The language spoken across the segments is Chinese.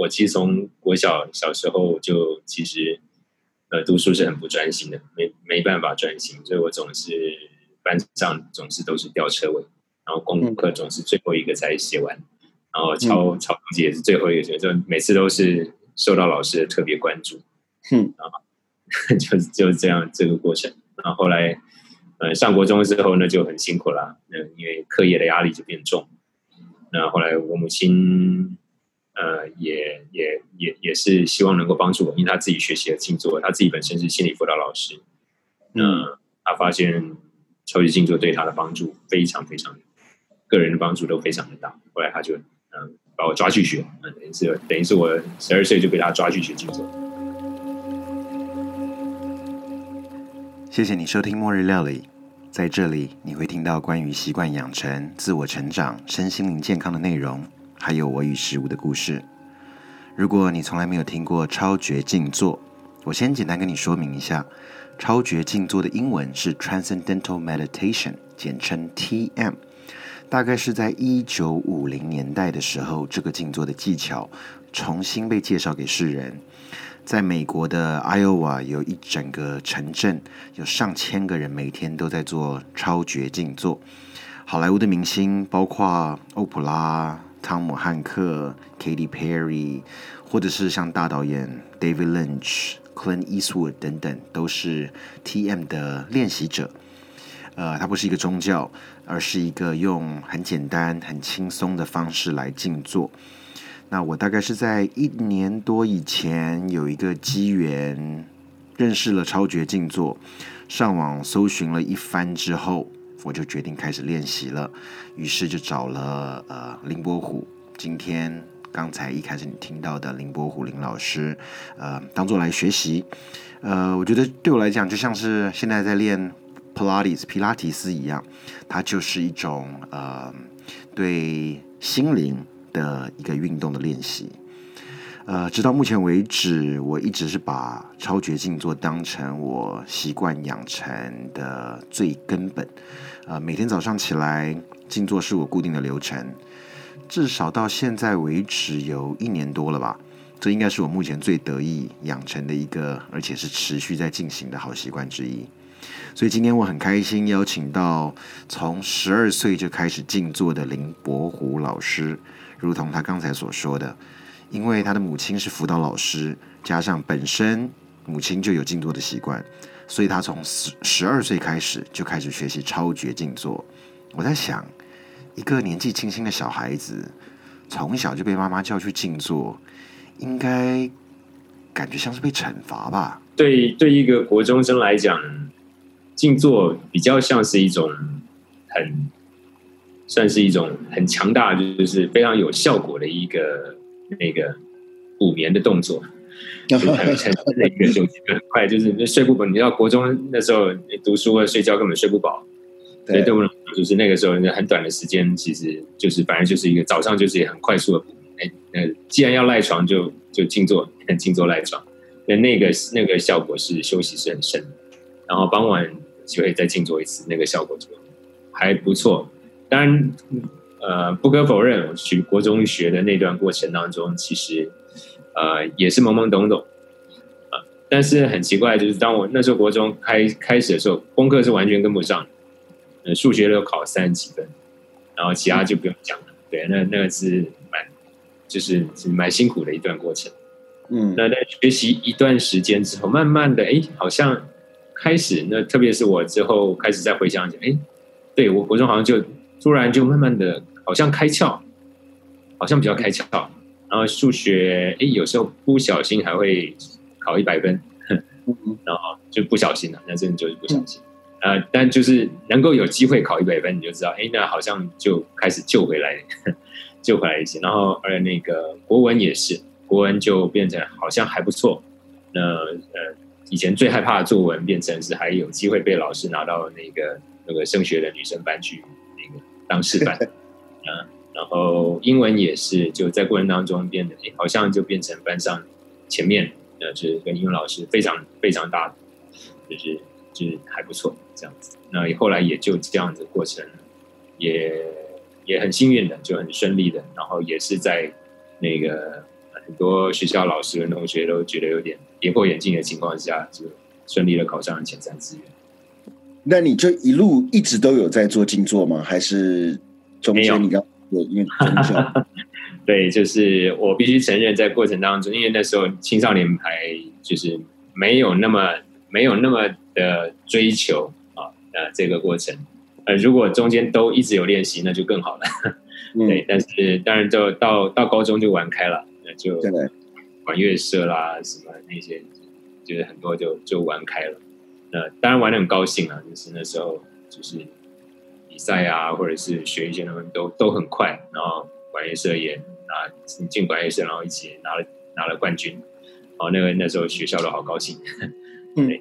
我其实从我小小时候就其实呃读书是很不专心的，没没办法专心，所以我总是班上总是都是吊车尾，然后功课总是最后一个才写完，然后抄抄东西也是最后一个写，就每次都是受到老师的特别关注，嗯啊，就就是这样这个过程。然后后来呃上国中之后呢就很辛苦了，那因为课业的压力就变重。那后来我母亲。呃，也也也也是希望能够帮助我，因为他自己学习了静坐，他自己本身是心理辅导老师。那他发现超级静坐对他的帮助非常非常，个人的帮助都非常的大。后来他就嗯把我抓去学，嗯等于是等于是我十二岁就被他抓去学静坐。谢谢你收听末日料理，在这里你会听到关于习惯养成、自我成长、身心灵健康的内容。还有我与食物的故事。如果你从来没有听过超觉静坐，我先简单跟你说明一下，超觉静坐的英文是 Transcendental Meditation，简称 TM。大概是在一九五零年代的时候，这个静坐的技巧重新被介绍给世人。在美国的 Iowa 有一整个城镇，有上千个人每天都在做超觉静坐。好莱坞的明星包括欧普拉。汤姆汉克、Katy Perry，或者是像大导演 David Lynch、Clint Eastwood 等等，都是 TM 的练习者。呃，它不是一个宗教，而是一个用很简单、很轻松的方式来静坐。那我大概是在一年多以前有一个机缘认识了超绝静坐，上网搜寻了一番之后。我就决定开始练习了，于是就找了呃林伯虎，今天刚才一开始你听到的林伯虎林老师，呃，当做来学习，呃，我觉得对我来讲就像是现在在练 Pilates 皮拉提斯一样，它就是一种呃对心灵的一个运动的练习。呃，直到目前为止，我一直是把超绝静坐当成我习惯养成的最根本。呃，每天早上起来静坐是我固定的流程，至少到现在为止有一年多了吧。这应该是我目前最得意养成的一个，而且是持续在进行的好习惯之一。所以今天我很开心邀请到从十二岁就开始静坐的林伯虎老师，如同他刚才所说的。因为他的母亲是辅导老师，加上本身母亲就有静坐的习惯，所以他从十十二岁开始就开始学习超绝静坐。我在想，一个年纪轻轻的小孩子，从小就被妈妈叫去静坐，应该感觉像是被惩罚吧？对，对一个国中生来讲，静坐比较像是一种很，算是一种很强大，就是非常有效果的一个。那个补眠的动作，就很很那个就很快，就是那睡不饱。你知道国中那时候读书啊，睡觉根本睡不饱，所以对我就是那个时候很短的时间，其实就是反正就是一个早上就是很快速的补。哎，那既然要赖床，就就静坐，静坐赖床。那那个那个效果是休息是很深，然后傍晚就会再静坐一次，那个效果就还不错。当然。呃，不可否认，我去国中学的那段过程当中，其实呃也是懵懵懂懂啊。但是很奇怪，就是当我那时候国中开开始的时候，功课是完全跟不上，呃，数学都考三十几分，然后其他就不用讲了。对，那那个是蛮就是是蛮辛苦的一段过程。嗯，那在学习一段时间之后，慢慢的，哎，好像开始，那特别是我之后开始再回想起，哎，对我国中好像就突然就慢慢的。好像开窍，好像比较开窍，然后数学哎，有时候不小心还会考一百分，然后就不小心了，那真的就是不小心。呃，但就是能够有机会考一百分，你就知道，哎，那好像就开始救回来，救回来一些。然后而那个国文也是，国文就变成好像还不错。那呃，以前最害怕的作文，变成是还有机会被老师拿到那个那个升学的女生班去那个当示范。然后英文也是，就在过程当中变得，好像就变成班上前面，呃，就是跟英文老师非常非常大，就是就是还不错这样子。那后来也就这样子过程，也也很幸运的，就很顺利的，然后也是在那个很多学校老师跟同学都觉得有点跌破眼镜的情况下，就顺利的考上了前三志愿。那你就一路一直都有在做静坐吗？还是中间你要有因为从小？对，就是我必须承认，在过程当中，因为那时候青少年还就是没有那么没有那么的追求啊，呃，这个过程，呃，如果中间都一直有练习，那就更好了。对，但是当然就到到高中就玩开了，那就管乐社啦，什么那些，就是很多就就玩开了。那当然玩的很高兴啊，就是那时候就是比赛啊，或者是学一些东西都都很快，然后管乐社也拿进管乐社，然后一起拿了拿了冠军，哦，那个那时候学校都好高兴，对，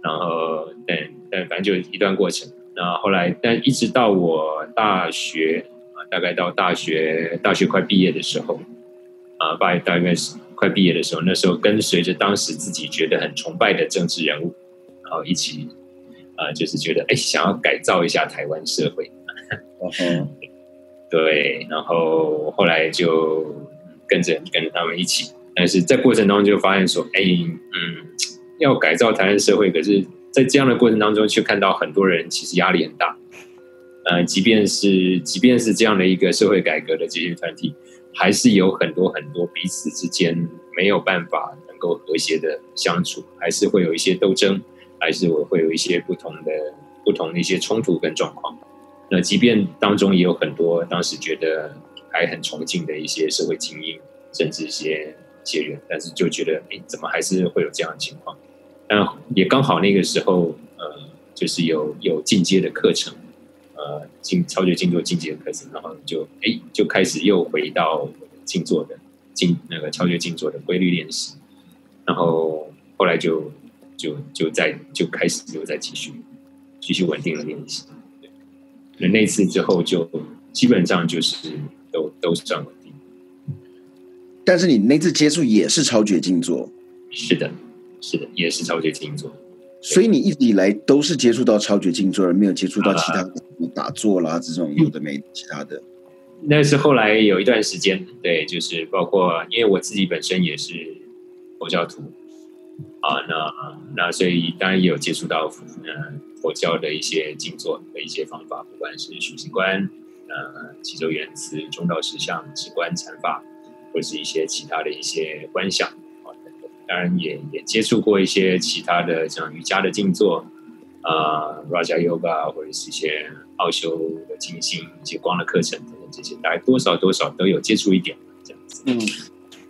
然后但但反正就一段过程，那后来但一直到我大学啊，大概到大学大学快毕业的时候，啊，大大概是快毕业的时候，那时候跟随着当时自己觉得很崇拜的政治人物。然后一起，呃，就是觉得哎，想要改造一下台湾社会。对，然后后来就跟着跟着他们一起，但是在过程当中就发现说，哎，嗯，要改造台湾社会，可是，在这样的过程当中，却看到很多人其实压力很大。呃，即便是即便是这样的一个社会改革的这些团体，还是有很多很多彼此之间没有办法能够和谐的相处，还是会有一些斗争。还是我会有一些不同的、不同的一些冲突跟状况。那即便当中也有很多当时觉得还很崇敬的一些社会精英，甚至一些一些人，但是就觉得，哎，怎么还是会有这样的情况？但也刚好那个时候，呃，就是有有进阶的课程，呃，进超越静坐进阶的课程，然后就哎就开始又回到静坐的静那个超越静坐的规律练习，然后后来就。就就在就开始又在继续继续稳定的练习，那那次之后就基本上就是都都是这样稳定。但是你那次接触也是超绝静坐，是的，是的，也是超绝静坐。所以你一直以来都是接触到超绝静坐，而没有接触到其他打坐啦这种有的没其他的。那是后来有一段时间，对，就是包括因为我自己本身也是佛教徒。啊，那那所以当然也有接触到呃佛教的一些静坐的一些方法，不管是许行观、呃祈咒言辞、中道实相、止观禅法，或者是一些其他的一些观想啊等等。当然也也接触过一些其他的像瑜伽的静坐啊，Raja Yoga 或者是一些奥修的静心、一些光的课程等等这些，大概多少多少都有接触一点这样子。嗯，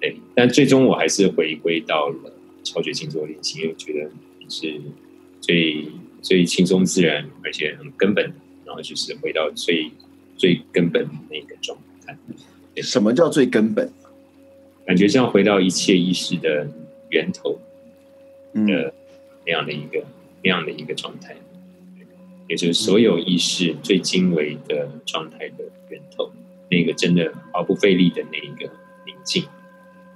对。但最终我还是回归到了。超绝静坐练习，因为我觉得是最最轻松自然，而且很根本的。然后就是回到最最根本的那个状态。什么叫最根本？感觉像回到一切意识的源头的那样的一个那样的一个状态，也就是所有意识最精微的状态的源头，那个真的毫不费力的那一个宁静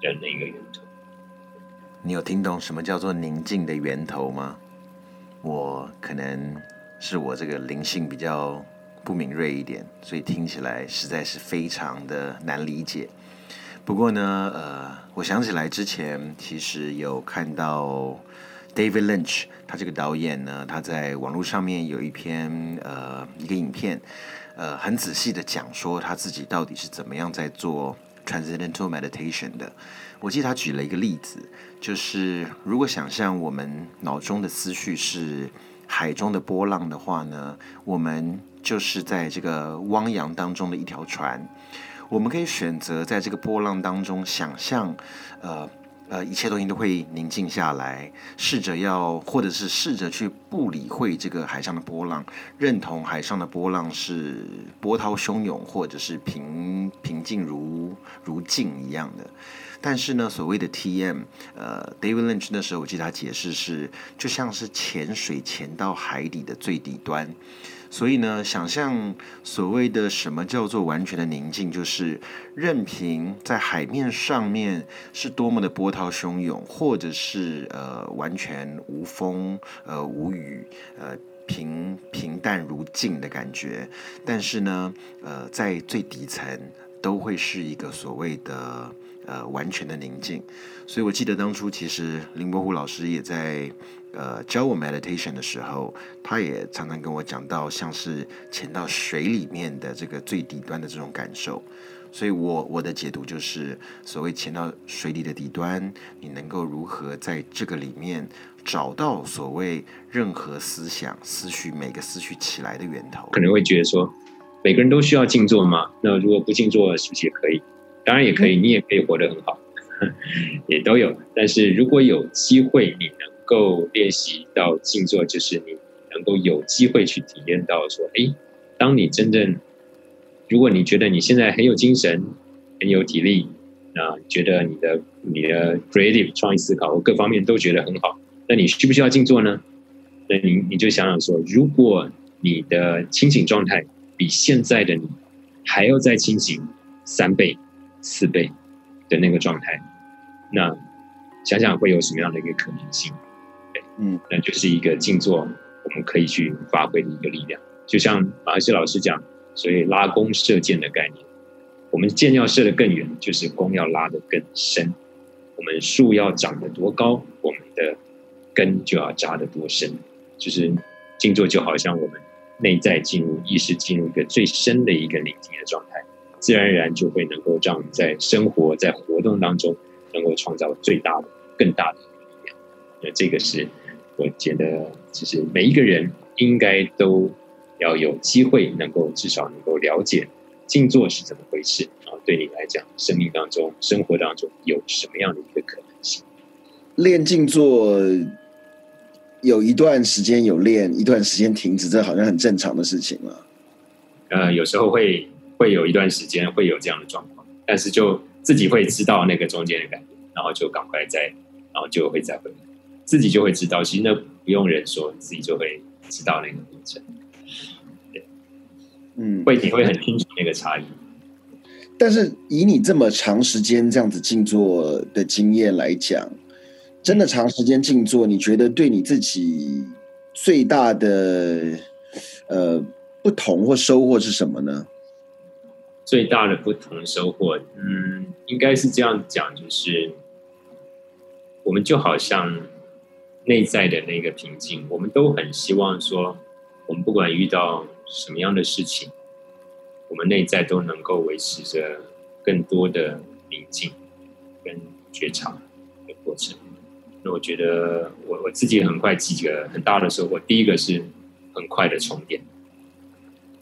的那个源头。你有听懂什么叫做宁静的源头吗？我可能是我这个灵性比较不敏锐一点，所以听起来实在是非常的难理解。不过呢，呃，我想起来之前其实有看到 David Lynch，他这个导演呢，他在网络上面有一篇呃一个影片，呃，很仔细的讲说他自己到底是怎么样在做 Transcendental Meditation 的。我记得他举了一个例子，就是如果想象我们脑中的思绪是海中的波浪的话呢，我们就是在这个汪洋当中的一条船，我们可以选择在这个波浪当中想象，呃。呃，一切东西都会宁静下来，试着要，或者是试着去不理会这个海上的波浪，认同海上的波浪是波涛汹涌，或者是平平静如如镜一样的。但是呢，所谓的 TM，呃，David Lynch 那时候我记得他解释是，就像是潜水潜到海底的最底端。所以呢，想象所谓的什么叫做完全的宁静，就是任凭在海面上面是多么的波涛汹涌，或者是呃完全无风呃无雨呃平平淡如镜的感觉，但是呢，呃在最底层都会是一个所谓的呃完全的宁静。所以我记得当初其实林伯虎老师也在呃教我 meditation 的时候，他也常常跟我讲到像是潜到水里面的这个最底端的这种感受。所以我我的解读就是，所谓潜到水里的底端，你能够如何在这个里面找到所谓任何思想、思绪每个思绪起来的源头？可能会觉得说，每个人都需要静坐吗？那如果不静坐，是不是也可以？当然也可以，你也可以活得很好，也都有。但是如果有机会，你能够练习到静坐，就是你能够有机会去体验到说，哎，当你真正。如果你觉得你现在很有精神、很有体力，啊，觉得你的你的 creative 创意思考各方面都觉得很好，那你需不需要静坐呢？那你你就想想说，如果你的清醒状态比现在的你还要再清醒三倍、四倍的那个状态，那想想会有什么样的一个可能性？对，嗯，那就是一个静坐我们可以去发挥的一个力量，就像马克思老师讲。所以拉弓射箭的概念，我们箭要射得更远，就是弓要拉得更深。我们树要长得多高，我们的根就要扎得多深。就是静坐就好像我们内在进入意识进入一个最深的一个宁静的状态，自然而然就会能够让在生活在活动当中能够创造最大的、更大的力量。那这个是我觉得，其实每一个人应该都。要有机会能够至少能够了解静坐是怎么回事啊？对你来讲，生命当中、生活当中有什么样的一个可能性？练静坐有一段时间有练，一段时间停止，这好像很正常的事情了。呃，有时候会会有一段时间会有这样的状况，但是就自己会知道那个中间的感觉，然后就赶快再，然后就会再回来，自己就会知道。其实那不用人说，自己就会知道那个过程。嗯，会你会很清楚那个差异。但是以你这么长时间这样子静坐的经验来讲，真的长时间静坐，你觉得对你自己最大的呃不同或收获是什么呢？最大的不同收获，嗯，应该是这样讲，就是我们就好像内在的那个平静，我们都很希望说，我们不管遇到。什么样的事情，我们内在都能够维持着更多的宁静跟觉察的过程。那我觉得，我我自己很快几个很大的收获。第一个是很快的充电，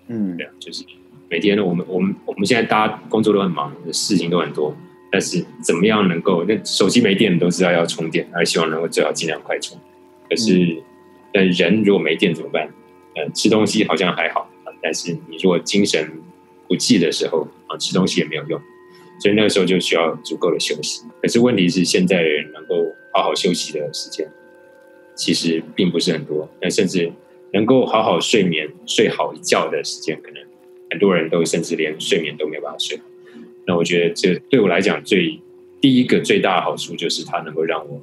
嗯，对啊，就是每天呢，我们我们我们现在大家工作都很忙，事情都很多，但是怎么样能够那手机没电都知道要充电，而希望能够最好尽量快充。可是，但人如果没电怎么办？呃，吃东西好像还好啊，但是你如果精神不济的时候啊，吃东西也没有用，所以那个时候就需要足够的休息。可是问题是，现在人能够好好休息的时间其实并不是很多，那甚至能够好好睡眠、睡好一觉的时间，可能很多人都甚至连睡眠都没有办法睡。那我觉得这对我来讲，最第一个最大的好处就是它能够让我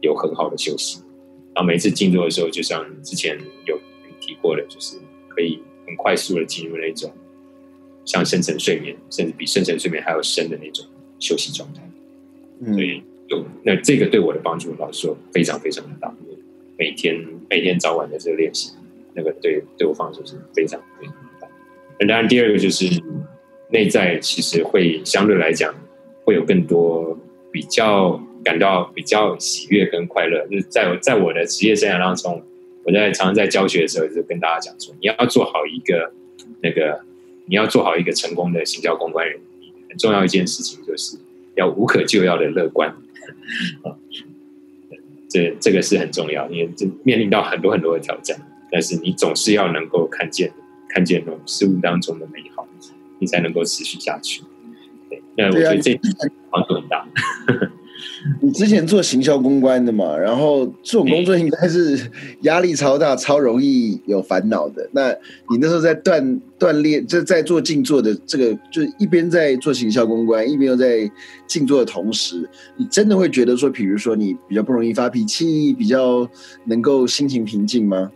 有很好的休息。然后每次静坐的时候，就像之前有。提过的，就是可以很快速的进入那种像深层睡眠，甚至比深层睡眠还要深的那种休息状态。所以有那这个对我的帮助，老实说非常非常的大。每天每天早晚的这个练习，那个对对我帮助是非常非常当然，第二个就是内在其实会相对来讲会有更多比较感到比较喜悦跟快乐。就是在在我的职业生涯当中。我在常常在教学的时候，就跟大家讲说，你要做好一个那个，你要做好一个成功的行销公关人，很重要一件事情就是要无可救药的乐观。这这个是很重要，因为这面临到很多很多的挑战，但是你总是要能够看见看见那种事物当中的美好，你才能够持续下去。对，那我觉得这帮助很大。你之前做行销公关的嘛，然后这种工作应该是压力超大、超容易有烦恼的。那你那时候在锻锻炼，就在做静坐的这个，就一边在做行销公关，一边又在静坐的同时，你真的会觉得说，比如说你比较不容易发脾气，比较能够心情平静吗？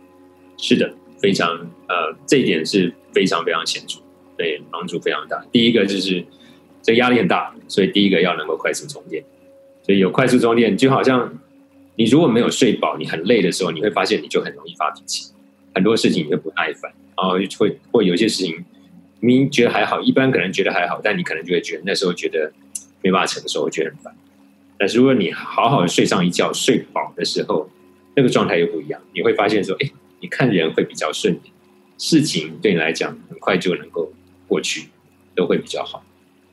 是的，非常呃，这一点是非常非常显著，对帮助非常大。第一个就是。这压力很大。所以第一个要能够快速充电，所以有快速充电，就好像你如果没有睡饱，你很累的时候，你会发现你就很容易发脾气，很多事情你会不耐烦，然后会会有些事情明觉得还好，一般可能觉得还好，但你可能就会觉得那时候觉得没办法承受，觉得很烦。但是如果你好好的睡上一觉，睡饱的时候，那个状态又不一样，你会发现说，哎，你看人会比较顺利，事情对你来讲很快就能够过去，都会比较好。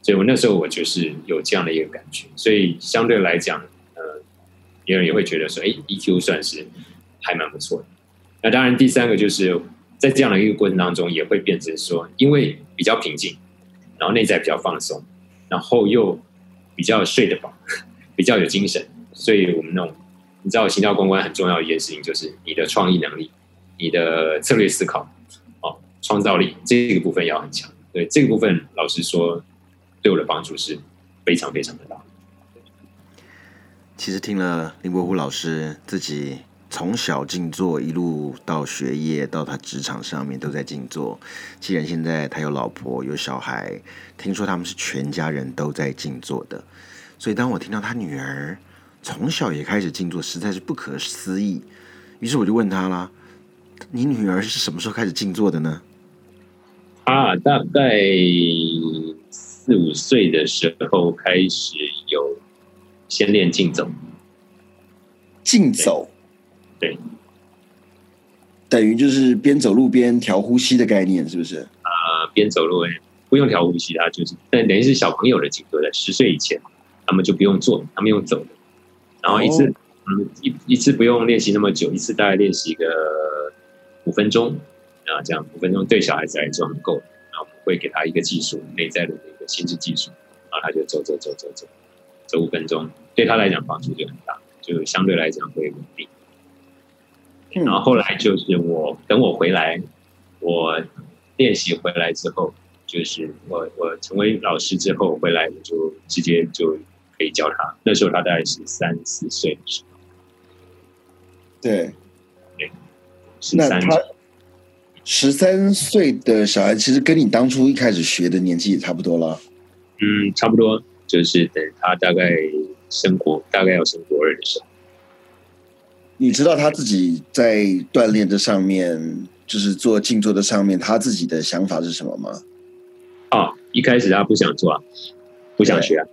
所以我那时候我就是有这样的一个感觉，所以相对来讲，呃，别人也会觉得说，哎，EQ 算是还蛮不错的。那当然，第三个就是在这样的一个过程当中，也会变成说，因为比较平静，然后内在比较放松，然后又比较睡得饱。比较有精神，所以我们那种你知道，行道公关很重要一件事情就是你的创意能力、你的策略思考、哦，创造力这个部分要很强。对这个部分，老实说，对我的帮助是非常非常的大。其实听了林伯虎老师自己从小静坐，一路到学业，到他职场上面都在静坐。既然现在他有老婆有小孩，听说他们是全家人都在静坐的。所以，当我听到他女儿从小也开始静坐，实在是不可思议。于是我就问他啦：“你女儿是什么时候开始静坐的呢？”啊，大概四五岁的时候开始有先练静走。静走，对，等于就是边走路边调呼吸的概念，是不是？啊，边走路不用调呼吸，他就是，但等于是小朋友的静坐，在十岁以前。他们就不用坐，他们用走的，然后一次，嗯，一一次不用练习那么久，一次大概练习个五分钟，啊，这样五分钟对小孩子来说很够。然后我们会给他一个技术，内在的一个心智技术，然后他就走走走走走，走五分钟，对他来讲帮助就很大，就相对来讲会稳定。然后后来就是我等我回来，我练习回来之后，就是我我成为老师之后回来，我就直接就。可以教他，那时候他大概是三四岁的时候。对，对，那他十三岁的小孩，其实跟你当初一开始学的年纪也差不多了。嗯，差不多，就是等他大概生活大概要生国二的时候。你知道他自己在锻炼这上面，就是做静坐的上面，他自己的想法是什么吗？哦，一开始他不想做，啊，不想学。啊。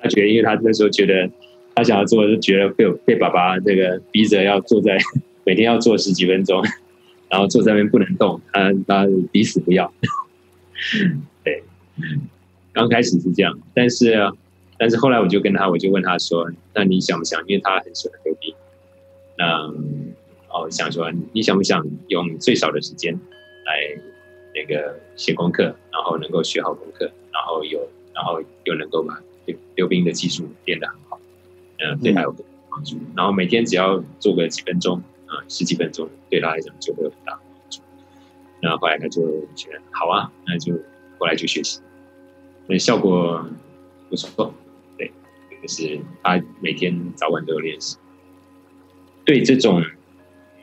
他觉得，因为他那时候觉得，他想要做，就觉得被被爸爸这个逼着要坐在每天要坐十几分钟，然后坐在那边不能动，他他抵死不要。对，刚开始是这样，但是但是后来我就跟他，我就问他说：“那你想不想？因为他很喜欢溜冰，那哦想说你想不想用最少的时间来那个写功课，然后能够学好功课，然后有然后又能够把。”溜冰的技术练得很好，嗯，对他有帮助。然后每天只要做个几分钟，十几分钟，对他来讲就会有很大帮助。然后后来他就觉得好啊，那就过来就学习，那效果不错。对，就是他每天早晚都有练习。对这种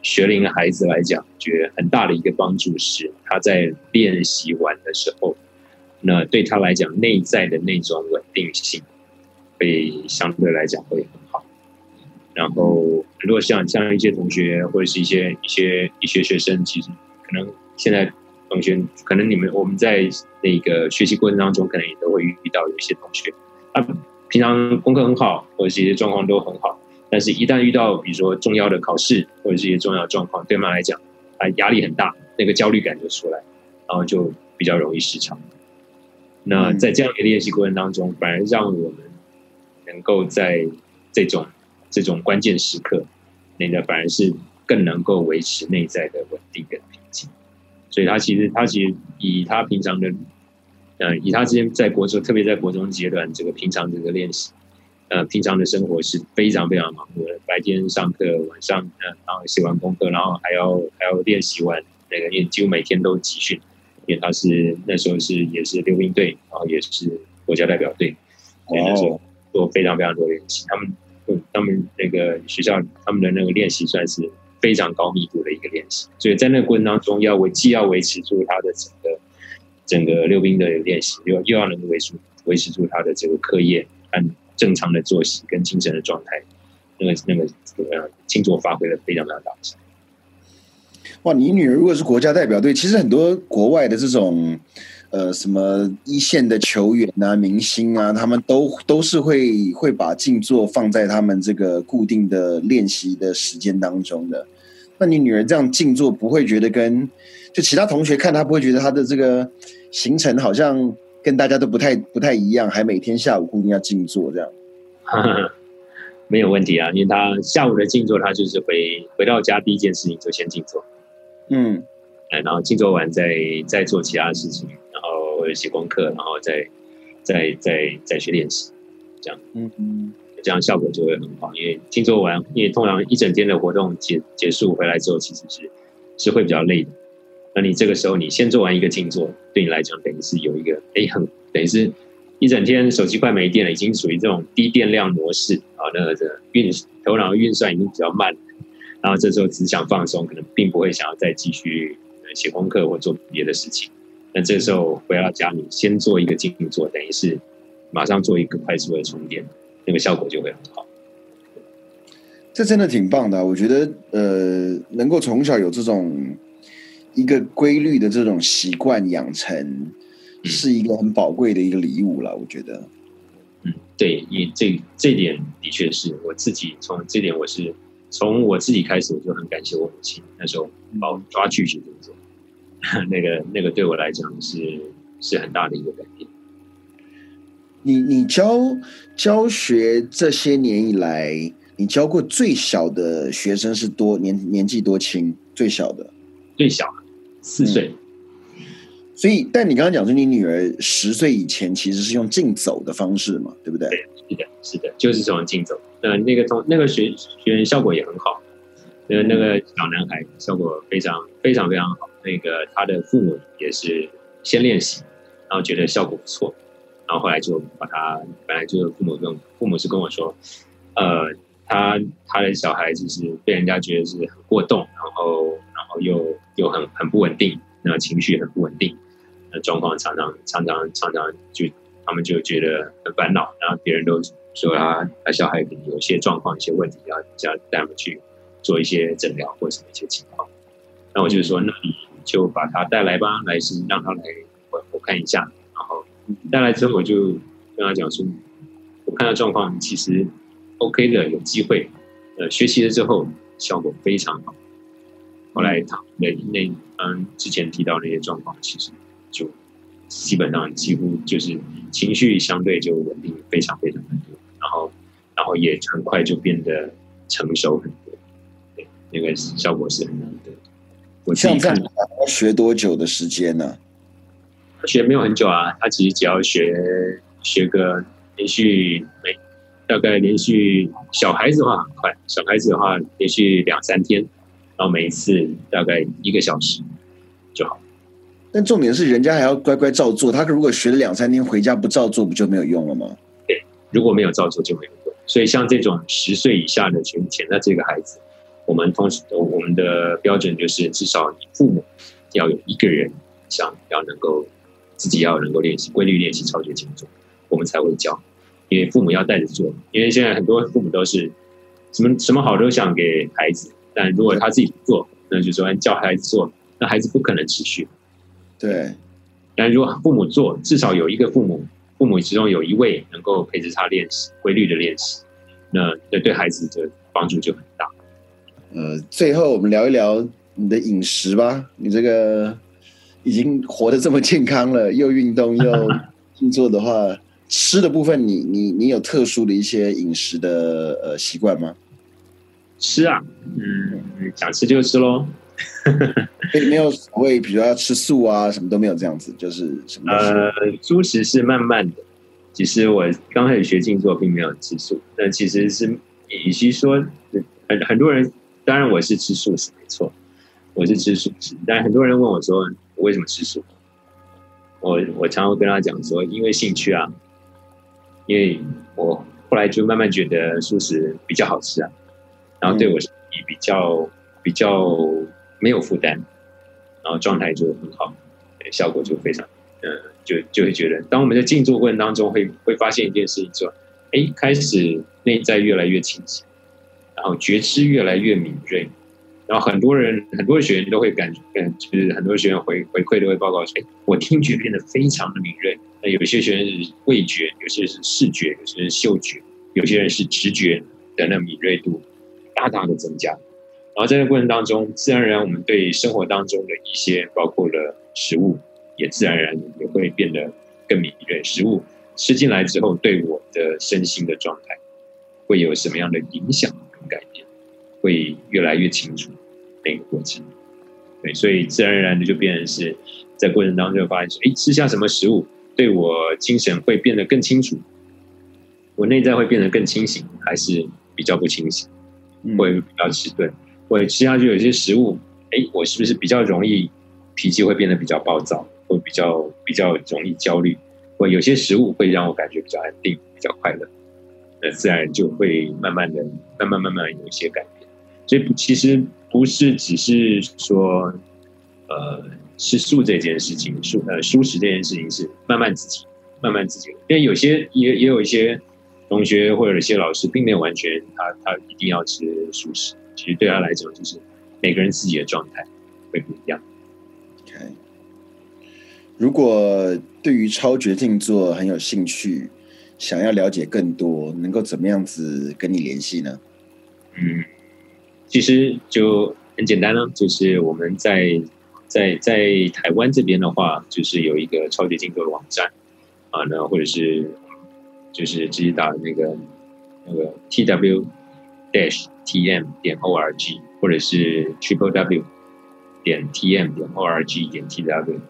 学龄的孩子来讲，觉得很大的一个帮助是他在练习完的时候。那对他来讲，内在的那种稳定性会相对来讲会很好。然后，如果像像一些同学或者是一些一些一些学生，其实可能现在同学，可能你们我们在那个学习过程当中，可能也都会遇到有一些同学，他平常功课很好，或者是一些状况都很好，但是一旦遇到比如说重要的考试或者是一些重要状况，对他们来讲，啊压力很大，那个焦虑感就出来，然后就比较容易失常。那在这样的练习过程当中，反而让我们能够在这种这种关键时刻，那个反而是更能够维持内在的稳定跟平静。所以他其实他其实以他平常的，呃，以他之前在国中，特别在国中阶段，这个平常这个练习，呃，平常的生活是非常非常忙碌的。白天上课，晚上呃，然后写完功课，然后还要还要练习完那个，练几乎每天都集训。因为他是那时候是也是溜冰队，然后也是国家代表队，所以那时候做非常非常多练习。他们他们那个学校他们的那个练习算是非常高密度的一个练习，所以在那个过程当中，要维既要维持住他的整个整个溜冰的练习，又又要能够维持维持住他的这个课业、按正常的作息跟精神的状态，那个那个呃，静坐发挥了非常非常大。哇，你女儿如果是国家代表队，其实很多国外的这种呃什么一线的球员啊、明星啊，他们都都是会会把静坐放在他们这个固定的练习的时间当中的。那你女儿这样静坐，不会觉得跟就其他同学看她不会觉得她的这个行程好像跟大家都不太不太一样，还每天下午固定要静坐这样？没有问题啊，因为她下午的静坐，她就是回回到家第一件事情就先静坐。嗯，哎，然后静坐完再再做其他事情，然后或者写功课，然后再再再再去练习，这样，嗯嗯，这样效果就会很好。因为静坐完，因为通常一整天的活动结结束回来之后，其实是是会比较累的。那你这个时候你先做完一个静坐，对你来讲等于是有一个哎很等于是一整天手机快没电了，已经属于这种低电量模式啊，那个这运头脑运算已经比较慢。然后这时候只想放松，可能并不会想要再继续写功课或做别的事情。那这时候回到家里，先做一个静坐，等于是马上做一个快速的充电，那个效果就会很好。这真的挺棒的，我觉得呃，能够从小有这种一个规律的这种习惯养成，是一个很宝贵的一个礼物了。我觉得，嗯，对，你这这点的确是我自己从这点我是。从我自己开始，我就很感谢我母亲那时候把我抓去学工作，那个那个对我来讲是是很大的一个改变。你你教教学这些年以来，你教过最小的学生是多年年纪多轻？最小的最小四岁。所以，但你刚刚讲说，你女儿十岁以前其实是用竞走的方式嘛，对不对？对，是的，是的，就是从竞走。那那个从那个学学员效果也很好，呃那个小男孩效果非常非常非常好。那个他的父母也是先练习，然后觉得效果不错，然后后来就把他本来就是父母跟父母是跟我说，呃，他他的小孩就是被人家觉得是很过动，然后然后又又很很不稳定，那情绪很不稳定。那状况常常常常常常就他们就觉得很烦恼，然后别人都说他他小孩可能有些状况、一些问题，要要带他们去做一些诊疗或什么一些情况。那我就说，那你就把他带来吧，来是让他来我我看一下。然后带来之后，我就跟他讲说，我看到状况其实 OK 的，有机会。呃，学习了之后效果非常好。后来他那那嗯之前提到那些状况，其实。就基本上几乎就是情绪相对就稳定非常非常的多，然后然后也很快就变得成熟很多，对，那个效果是很难得。我像这样要学多久的时间呢？学没有很久啊，他其实只要学学个连续每大概连续小孩子的话很快，小孩子的话连续两三天，然后每一次大概一个小时就好。但重点是，人家还要乖乖照做。他如果学了两三天，回家不照做，不就没有用了吗？对，如果没有照做就没有用。所以像这种十岁以下的群潜在这个孩子，我们同时我们的标准就是，至少你父母要有一个人想要能够自己要能够练习规律练习超绝静坐，我们才会教。因为父母要带着做，因为现在很多父母都是什么什么好都想给孩子，但如果他自己不做，那就说叫孩子做，那孩子不可能持续。对，但如果父母做，至少有一个父母，父母其中有一位能够陪着他练习规律的练习，那那对孩子的帮助就很大。呃，最后我们聊一聊你的饮食吧。你这个已经活得这么健康了，又运动又静坐的话，吃的部分，你你你有特殊的一些饮食的呃习惯吗？吃啊，嗯，想吃就吃喽。所 以没有所谓，比如要吃素啊，什么都没有这样子，就是什么？呃，素食是慢慢的。其实我刚开始学静坐，并没有吃素。但其实是，与其说很很多人，当然我是吃素食，没错，我是吃素食。但很多人问我说，我为什么吃素？我我常常跟他讲说，因为兴趣啊，因为我后来就慢慢觉得素食比较好吃啊，然后对我身体比较比较。没有负担，然后状态就很好，效果就非常，嗯，就就会觉得，当我们在静坐过程当中，会会发现一件事情，说，哎，开始内在越来越清晰，然后觉知越来越敏锐，然后很多人很多学员都会感觉，嗯，就是很多学员回回馈都会报告说，哎，我听觉变得非常的敏锐。那有些学员是味觉，有些是视觉，有些是嗅觉，有些人是直觉的那敏锐度大大的增加。然后在这个过程当中，自然而然我们对生活当中的一些，包括了食物。也自然而然也会变得更敏锐。食物吃进来之后，对我的身心的状态会有什么样的影响，会越来越清楚那个过程。对，所以自然而然的就变成是在过程当中发现说，哎，吃下什么食物对我精神会变得更清楚，我内在会变得更清醒，还是比较不清醒，会比较迟钝。或者吃下去有些食物，哎，我是不是比较容易脾气会变得比较暴躁？会比较比较容易焦虑，或有些食物会让我感觉比较安定、比较快乐，那自然就会慢慢的、慢慢慢慢有一些改变。所以其实不是只是说，呃，吃素这件事情，素呃素食这件事情是慢慢自己、慢慢自己。因为有些也也有一些同学或者有些老师并没有完全他他一定要吃素食，其实对他来讲就是每个人自己的状态会不一样。OK，如果对于超绝静坐很有兴趣，想要了解更多，能够怎么样子跟你联系呢？嗯，其实就很简单了，就是我们在在在台湾这边的话，就是有一个超绝静坐的网站啊，那或者是就是直接打那个那个 t w dash t m 点 o r g，或者是 triple w 点 t m 点 o r g 点 t w。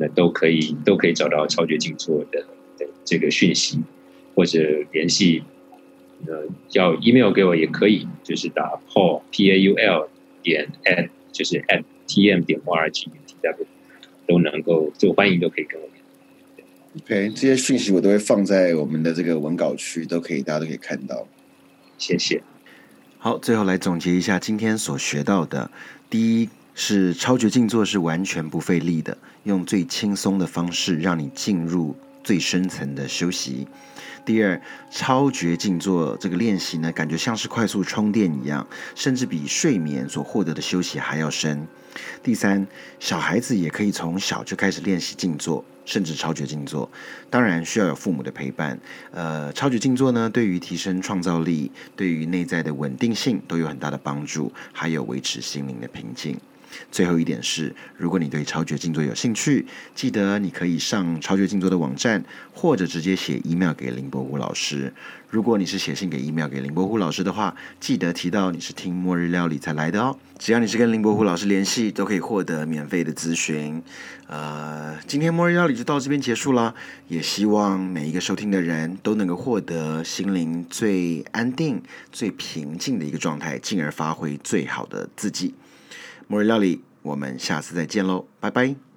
那都可以，都可以找到超绝静坐的的这个讯息，或者联系，呃，叫 email 给我也可以，就是打 paul p a u l 点 at 就是 at t m 点 o r g 点 t w 都能够，就欢迎都可以跟我联 OK，这些讯息我都会放在我们的这个文稿区，都可以，大家都可以看到。谢谢。好，最后来总结一下今天所学到的，第一。是超绝静坐是完全不费力的，用最轻松的方式让你进入最深层的休息。第二，超绝静坐这个练习呢，感觉像是快速充电一样，甚至比睡眠所获得的休息还要深。第三，小孩子也可以从小就开始练习静坐，甚至超绝静坐，当然需要有父母的陪伴。呃，超绝静坐呢，对于提升创造力，对于内在的稳定性都有很大的帮助，还有维持心灵的平静。最后一点是，如果你对超绝静坐有兴趣，记得你可以上超绝静坐的网站，或者直接写 email 给林伯虎老师。如果你是写信给 email 给林伯虎老师的话，记得提到你是听末日料理才来的哦。只要你是跟林伯虎老师联系，都可以获得免费的咨询。呃，今天末日料理就到这边结束了，也希望每一个收听的人都能够获得心灵最安定、最平静的一个状态，进而发挥最好的自己。末日料理，我们下次再见喽，拜拜。